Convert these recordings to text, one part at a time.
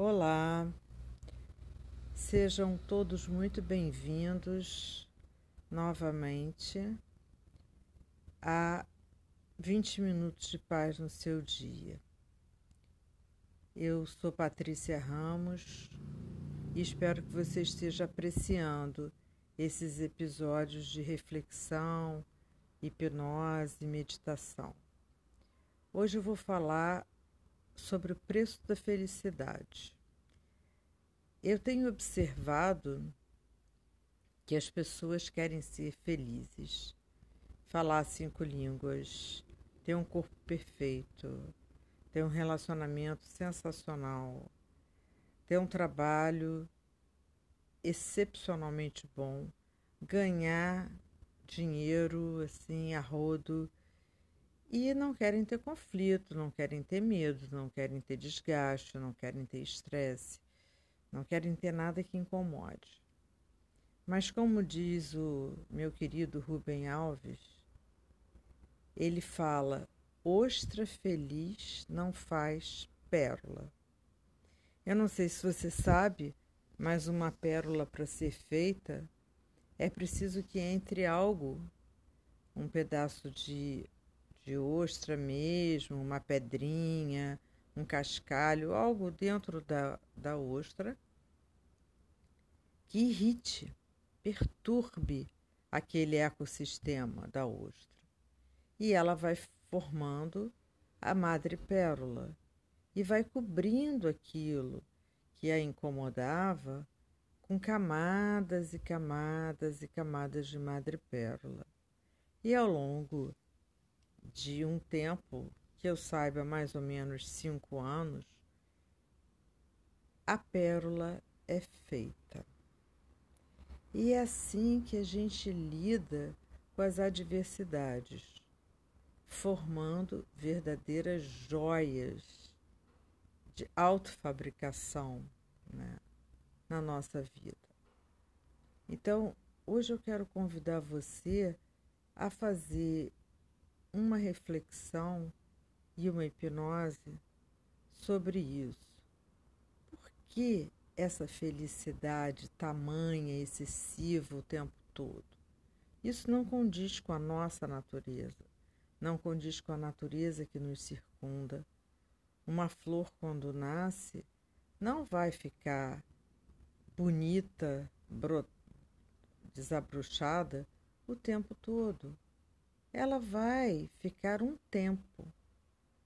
Olá, sejam todos muito bem-vindos novamente a 20 minutos de paz no seu dia. Eu sou Patrícia Ramos e espero que você esteja apreciando esses episódios de reflexão, hipnose e meditação. Hoje eu vou falar sobre o preço da felicidade. Eu tenho observado que as pessoas querem ser felizes, falar cinco línguas, ter um corpo perfeito, ter um relacionamento sensacional, ter um trabalho excepcionalmente bom, ganhar dinheiro assim a rodo e não querem ter conflito, não querem ter medo, não querem ter desgaste, não querem ter estresse, não querem ter nada que incomode. Mas, como diz o meu querido Rubem Alves, ele fala: ostra feliz não faz pérola. Eu não sei se você sabe, mas uma pérola para ser feita é preciso que entre algo, um pedaço de de ostra mesmo, uma pedrinha, um cascalho, algo dentro da, da ostra que irrite, perturbe aquele ecossistema da ostra. E ela vai formando a madrepérola e vai cobrindo aquilo que a incomodava com camadas e camadas e camadas de madrepérola. E ao longo de um tempo, que eu saiba mais ou menos cinco anos, a pérola é feita. E é assim que a gente lida com as adversidades, formando verdadeiras joias de autofabricação né, na nossa vida. Então, hoje eu quero convidar você a fazer uma reflexão e uma hipnose sobre isso. Por que essa felicidade tamanha, excessiva o tempo todo? Isso não condiz com a nossa natureza, não condiz com a natureza que nos circunda. Uma flor, quando nasce, não vai ficar bonita, desabrochada o tempo todo ela vai ficar um tempo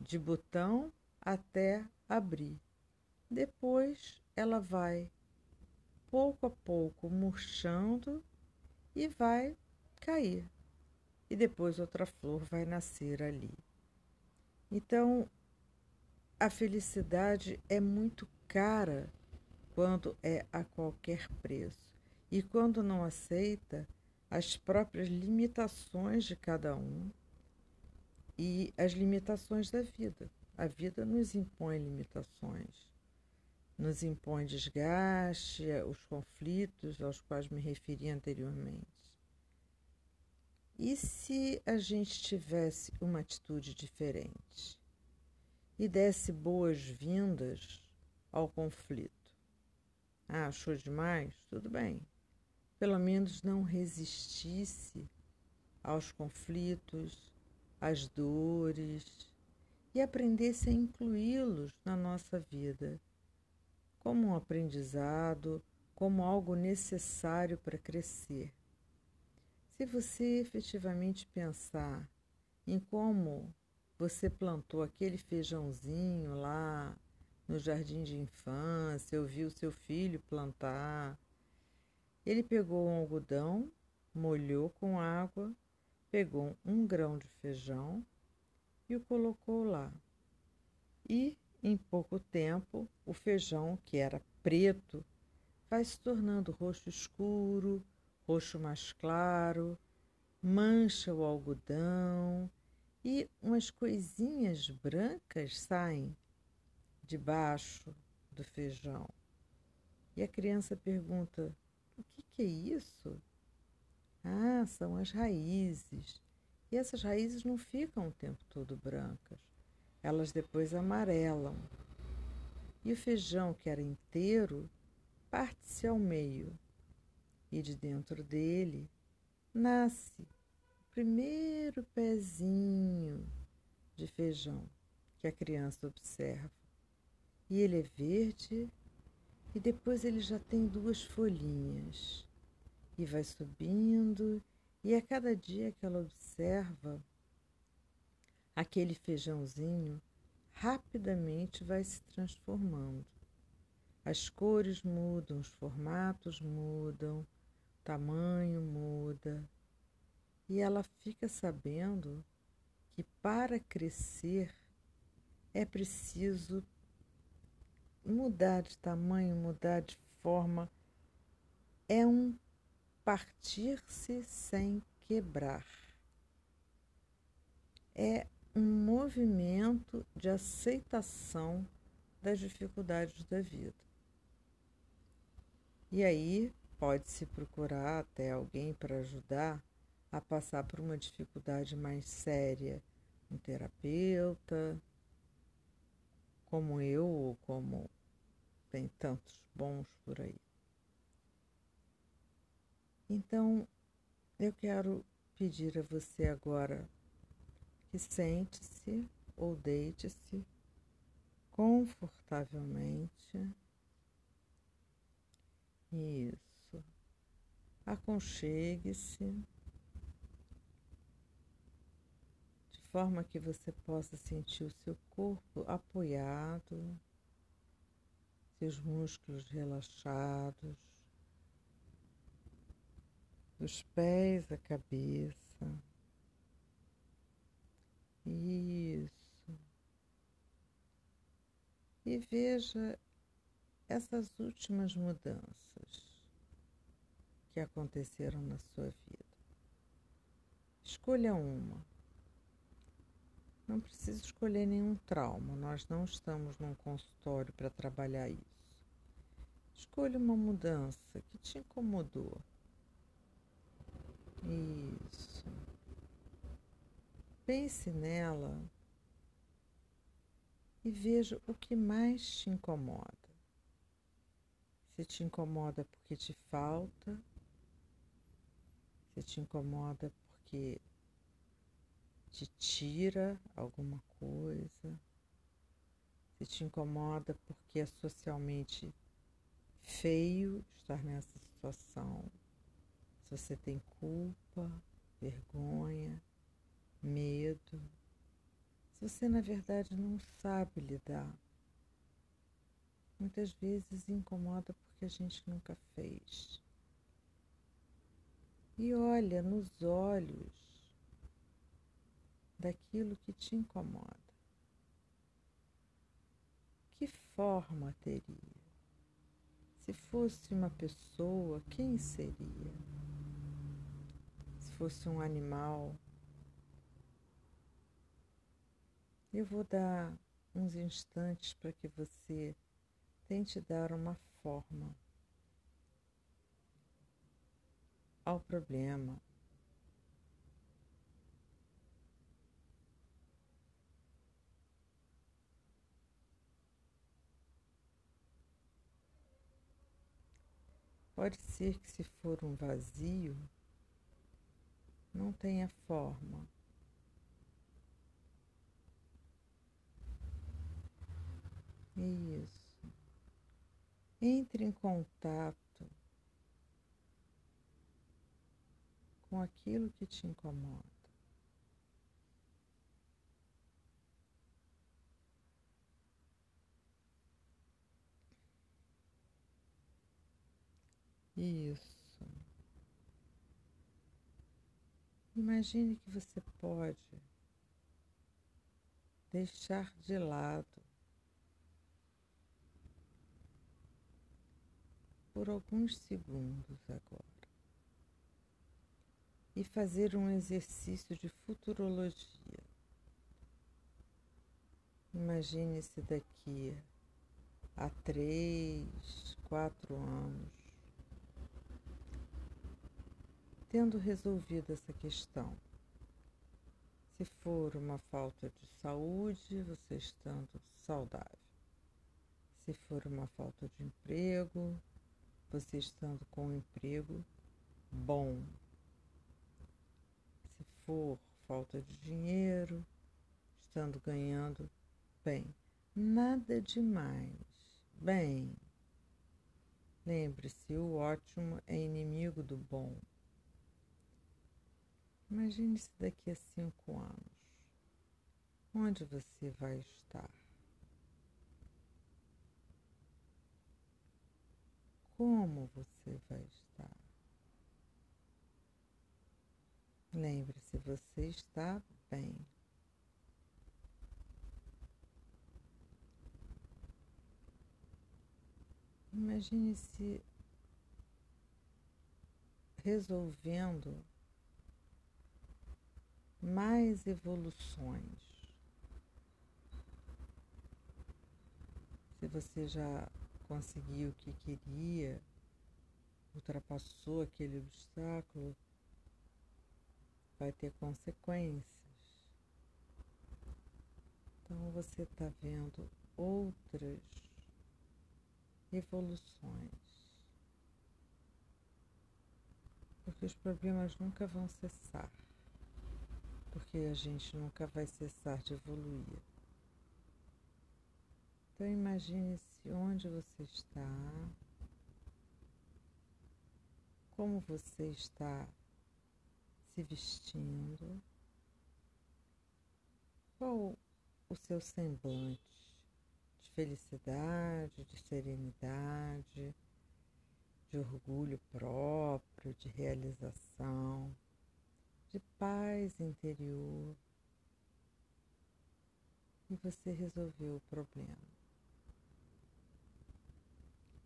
de botão até abrir. Depois ela vai pouco a pouco murchando e vai cair. E depois outra flor vai nascer ali. Então, a felicidade é muito cara quando é a qualquer preço. E quando não aceita, as próprias limitações de cada um e as limitações da vida. A vida nos impõe limitações, nos impõe desgaste, os conflitos aos quais me referi anteriormente. E se a gente tivesse uma atitude diferente e desse boas-vindas ao conflito? Ah, achou demais? Tudo bem pelo menos não resistisse aos conflitos, às dores e aprendesse a incluí-los na nossa vida como um aprendizado, como algo necessário para crescer. Se você efetivamente pensar em como você plantou aquele feijãozinho lá no jardim de infância, ouviu seu filho plantar, ele pegou um algodão, molhou com água, pegou um grão de feijão e o colocou lá. E, em pouco tempo, o feijão, que era preto, vai se tornando roxo escuro, roxo mais claro, mancha o algodão e umas coisinhas brancas saem debaixo do feijão. E a criança pergunta: o que, que é isso? Ah, são as raízes. E essas raízes não ficam o tempo todo brancas. Elas depois amarelam. e o feijão, que era inteiro, parte-se ao meio, e de dentro dele nasce o primeiro pezinho de feijão que a criança observa. E ele é verde e depois ele já tem duas folhinhas e vai subindo e a cada dia que ela observa aquele feijãozinho rapidamente vai se transformando. As cores mudam, os formatos mudam, o tamanho muda. E ela fica sabendo que para crescer é preciso mudar de tamanho, mudar de forma. É um partir-se sem quebrar. É um movimento de aceitação das dificuldades da vida. E aí pode-se procurar até alguém para ajudar a passar por uma dificuldade mais séria, um terapeuta, como eu ou como tem tantos bons por aí. Então, eu quero pedir a você agora que sente-se ou deite-se confortavelmente. Isso. Aconchegue-se de forma que você possa sentir o seu corpo apoiado, seus músculos relaxados, dos pés à cabeça. Isso. E veja essas últimas mudanças que aconteceram na sua vida. Escolha uma. Não precisa escolher nenhum trauma, nós não estamos num consultório para trabalhar isso. Escolha uma mudança que te incomodou. Isso. Pense nela e veja o que mais te incomoda. Se te incomoda porque te falta, se te incomoda porque te tira alguma coisa, se te incomoda porque é socialmente feio estar nessa situação, se você tem culpa, vergonha, medo, se você na verdade não sabe lidar. Muitas vezes incomoda porque a gente nunca fez. E olha nos olhos daquilo que te incomoda. Que forma teria? Se fosse uma pessoa, quem seria? Se fosse um animal, Eu vou dar uns instantes para que você tente dar uma forma ao problema. Pode ser que, se for um vazio, não tenha forma. Isso. Entre em contato com aquilo que te incomoda. Isso. Imagine que você pode deixar de lado por alguns segundos agora e fazer um exercício de futurologia. Imagine-se daqui a três, quatro anos, tendo resolvido essa questão. Se for uma falta de saúde, você estando saudável. Se for uma falta de emprego, você estando com um emprego bom. Se for falta de dinheiro, estando ganhando bem. Nada demais. Bem. Lembre-se, o ótimo é inimigo do bom. Imagine-se daqui a cinco anos. Onde você vai estar? Como você vai estar? Lembre-se, você está bem. Imagine-se resolvendo mais evoluções. Se você já conseguiu o que queria, ultrapassou aquele obstáculo, vai ter consequências. Então você está vendo outras evoluções. Porque os problemas nunca vão cessar. Porque a gente nunca vai cessar de evoluir. Então imagine-se onde você está, como você está se vestindo, qual o seu semblante felicidade, de serenidade, de orgulho próprio, de realização, de paz interior. E você resolveu o problema.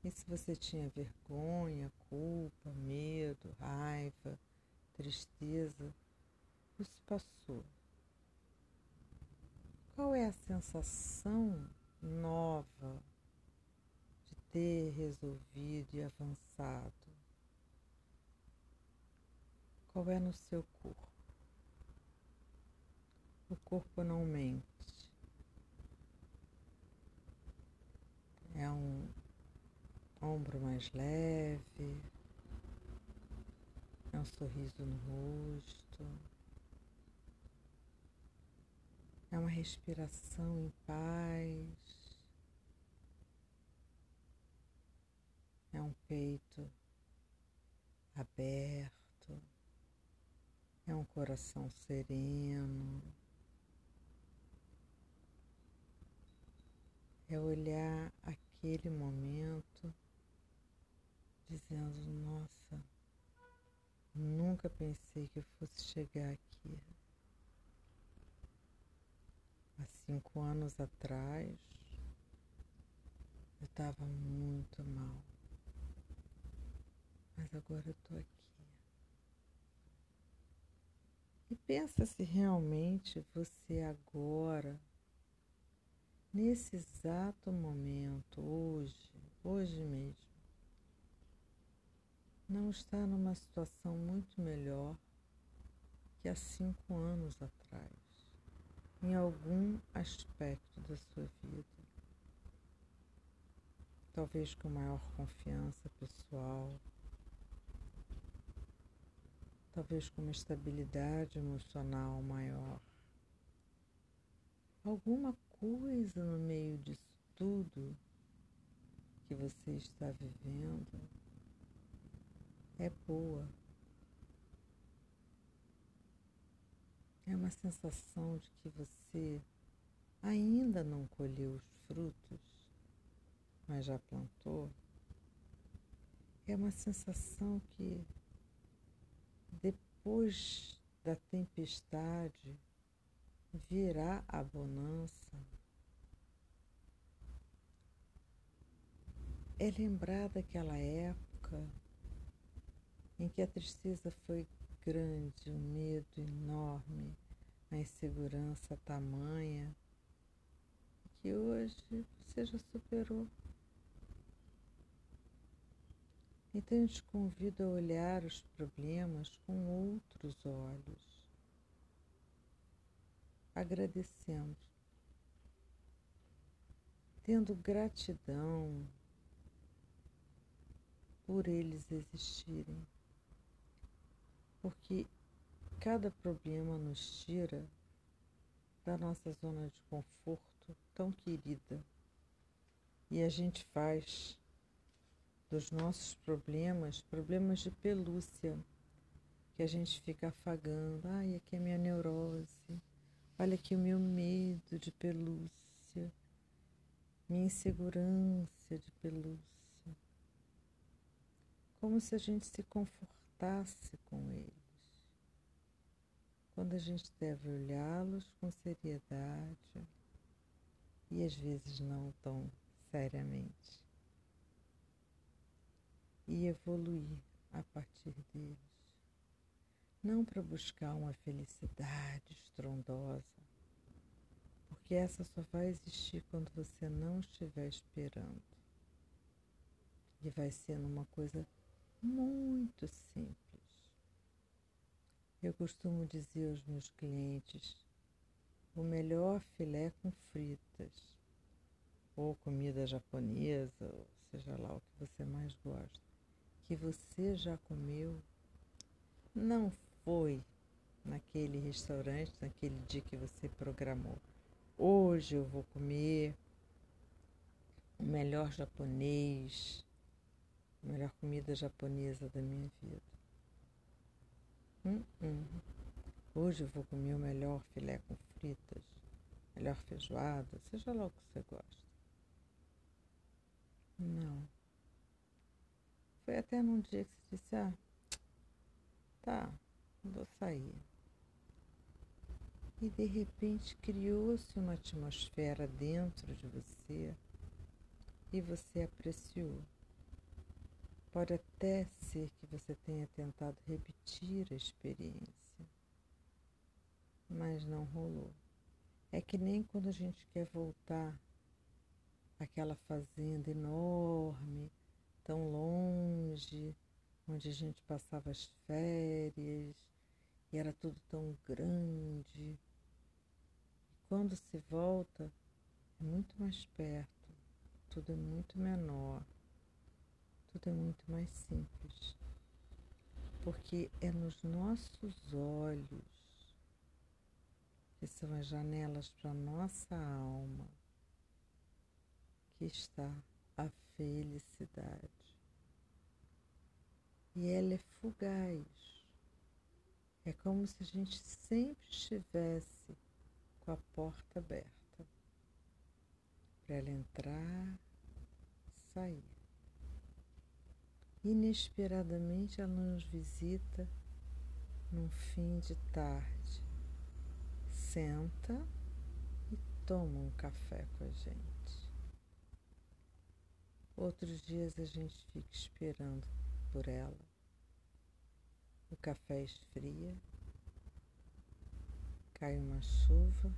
E se você tinha vergonha, culpa, medo, raiva, tristeza, isso passou. Qual é a sensação nova de ter resolvido e avançado? Qual é no seu corpo? O corpo não mente. É um ombro mais leve, é um sorriso no rosto. É uma respiração em paz. É um peito aberto. É um coração sereno. É olhar aquele momento dizendo: Nossa, nunca pensei que eu fosse chegar aqui há cinco anos atrás, eu estava muito mal. Mas agora eu estou aqui. E pensa se realmente você agora, nesse exato momento, hoje, hoje mesmo, não está numa situação muito melhor que há cinco anos atrás em algum aspecto da sua vida. Talvez com maior confiança pessoal, talvez com uma estabilidade emocional maior. Alguma coisa no meio disso tudo que você está vivendo é boa. É uma sensação de que você ainda não colheu os frutos, mas já plantou. É uma sensação que depois da tempestade virá a bonança. É lembrar daquela época em que a tristeza foi grande, um medo enorme, a insegurança tamanha, que hoje você já superou. Então eu te convido a olhar os problemas com outros olhos, agradecendo tendo gratidão por eles existirem, porque cada problema nos tira da nossa zona de conforto tão querida e a gente faz dos nossos problemas problemas de pelúcia que a gente fica afagando. Ai, aqui é minha neurose. Olha aqui o meu medo de pelúcia, minha insegurança de pelúcia como se a gente se confortasse com eles. Quando a gente deve olhá-los com seriedade e às vezes não tão seriamente, e evoluir a partir deles. Não para buscar uma felicidade estrondosa, porque essa só vai existir quando você não estiver esperando. E vai ser numa coisa muito simples. Eu costumo dizer aos meus clientes: o melhor filé com fritas, ou comida japonesa, ou seja lá o que você mais gosta, que você já comeu, não foi naquele restaurante, naquele dia que você programou. Hoje eu vou comer o melhor japonês, a melhor comida japonesa da minha vida. Hum, hum. Hoje eu vou comer o melhor filé com fritas, melhor feijoada, seja lá o que você gosta. Não. Foi até num dia que você disse, ah, tá, vou sair. E de repente criou-se uma atmosfera dentro de você e você apreciou. Pode até ser que você tenha tentado repetir a experiência, mas não rolou. É que nem quando a gente quer voltar àquela fazenda enorme, tão longe, onde a gente passava as férias e era tudo tão grande. E quando se volta, é muito mais perto, tudo é muito menor tudo é muito mais simples. Porque é nos nossos olhos, que são as janelas para a nossa alma, que está a felicidade. E ela é fugaz. É como se a gente sempre estivesse com a porta aberta para ela entrar, sair. Inesperadamente ela nos visita num fim de tarde. Senta e toma um café com a gente. Outros dias a gente fica esperando por ela. O café esfria, cai uma chuva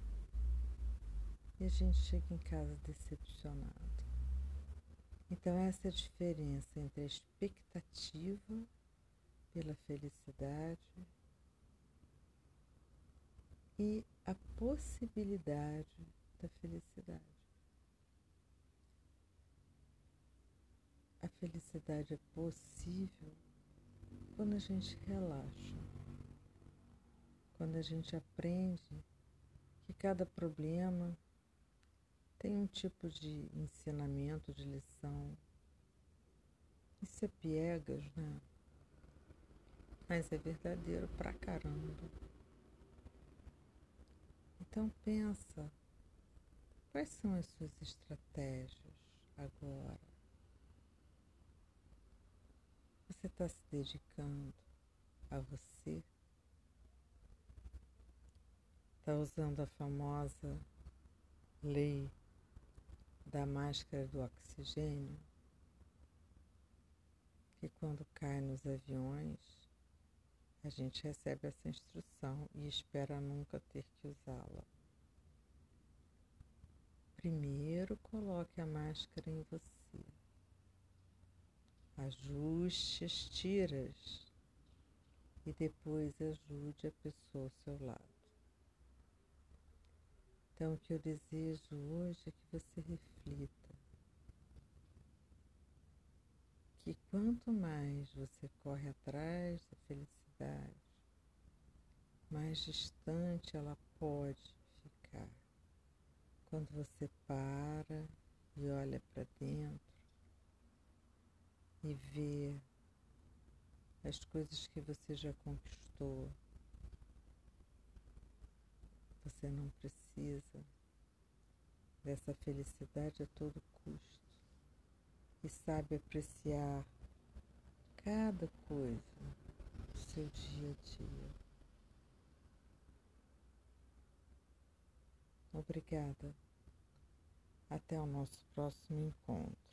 e a gente chega em casa decepcionado. Então, essa é a diferença entre a expectativa pela felicidade e a possibilidade da felicidade. A felicidade é possível quando a gente relaxa, quando a gente aprende que cada problema tem um tipo de ensinamento, de lição. Isso é piegas, né? Mas é verdadeiro pra caramba. Então pensa, quais são as suas estratégias agora? Você está se dedicando a você? Está usando a famosa lei da máscara do oxigênio, que quando cai nos aviões, a gente recebe essa instrução e espera nunca ter que usá-la. Primeiro coloque a máscara em você ajuste as tiras e depois ajude a pessoa ao seu lado. Então, o que eu desejo hoje é que você reflita que quanto mais você corre atrás da felicidade, mais distante ela pode ficar. Quando você para e olha para dentro, e vê as coisas que você já conquistou, você não precisa dessa felicidade a todo custo e sabe apreciar cada coisa do seu dia a dia. Obrigada. Até o nosso próximo encontro.